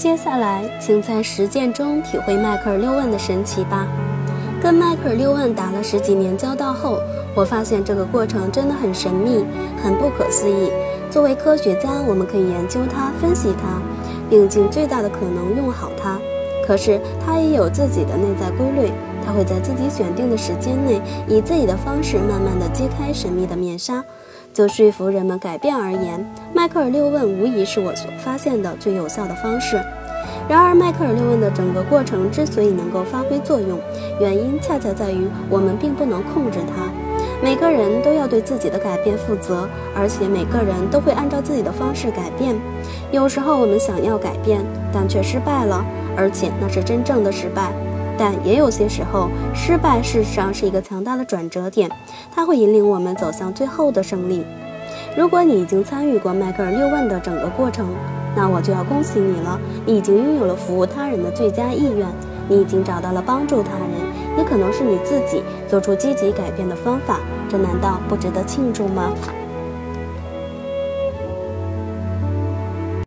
接下来，请在实践中体会迈克尔·六问的神奇吧。跟迈克尔·六问打了十几年交道后，我发现这个过程真的很神秘，很不可思议。作为科学家，我们可以研究它、分析它，并尽最大的可能用好它。可是，它也有自己的内在规律，它会在自己选定的时间内，以自己的方式慢慢地揭开神秘的面纱。就说服人们改变而言，迈克尔六问无疑是我所发现的最有效的方式。然而，迈克尔六问的整个过程之所以能够发挥作用，原因恰恰在于我们并不能控制它。每个人都要对自己的改变负责，而且每个人都会按照自己的方式改变。有时候我们想要改变，但却失败了，而且那是真正的失败。但也有些时候，失败事实上是一个强大的转折点，它会引领我们走向最后的胜利。如果你已经参与过迈克尔六问的整个过程，那我就要恭喜你了，你已经拥有了服务他人的最佳意愿，你已经找到了帮助他人，也可能是你自己做出积极改变的方法，这难道不值得庆祝吗？